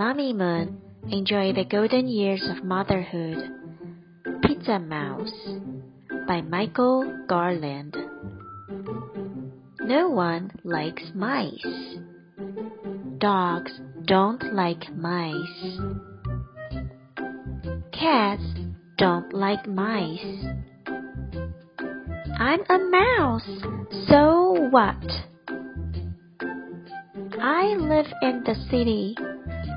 Mamimoon, enjoy the golden years of motherhood. Pizza Mouse by Michael Garland. No one likes mice. Dogs don't like mice. Cats don't like mice. I'm a mouse, so what? I live in the city.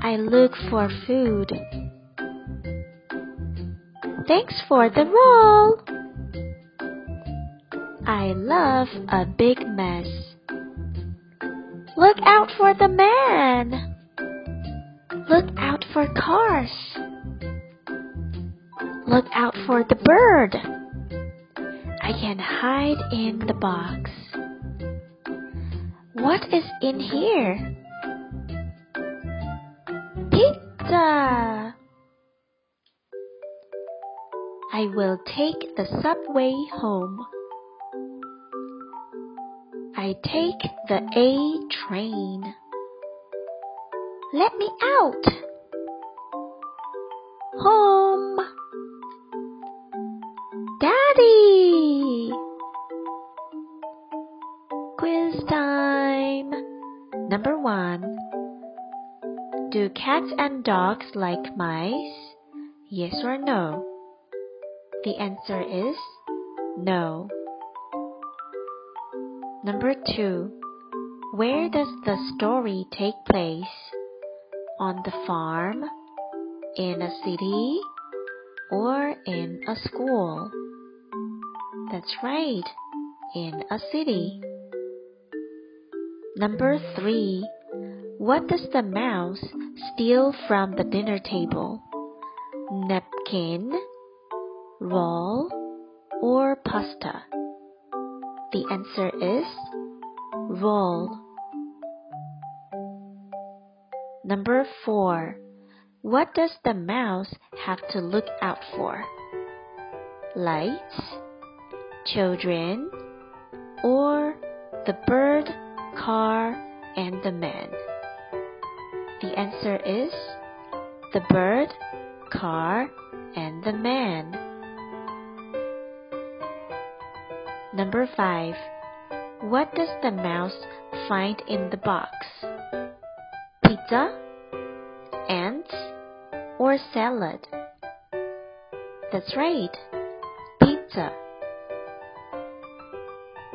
I look for food. Thanks for the roll. I love a big mess. Look out for the man. Look out for cars. Look out for the bird. I can hide in the box. What is in here? Pizza! I will take the subway home. I take the A train. Let me out! Home! Daddy! Quiz time! Number one. Do cats and dogs like mice? Yes or no? The answer is no. Number two. Where does the story take place? On the farm? In a city? Or in a school? That's right, in a city. Number three. What does the mouse steal from the dinner table? Napkin, roll, or pasta? The answer is roll. Number four. What does the mouse have to look out for? Lights, children, or the bird, car, and the man? The answer is the bird, car, and the man. Number 5. What does the mouse find in the box? Pizza, ants, or salad? That's right, pizza.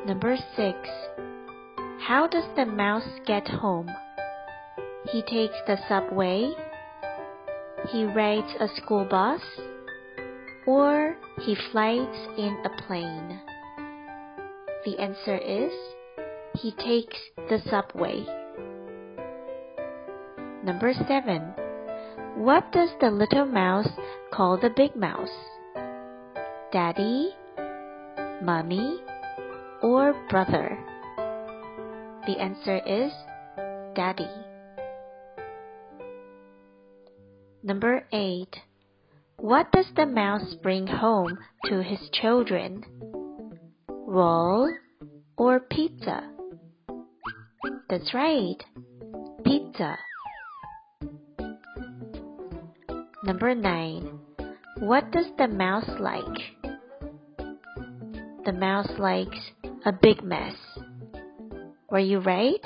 Number 6. How does the mouse get home? He takes the subway, he rides a school bus, or he flies in a plane. The answer is he takes the subway. Number 7. What does the little mouse call the big mouse? Daddy, Mommy, or brother? The answer is Daddy. Number 8. What does the mouse bring home to his children? Roll or pizza? That's right, pizza. Number 9. What does the mouse like? The mouse likes a big mess. Were you right?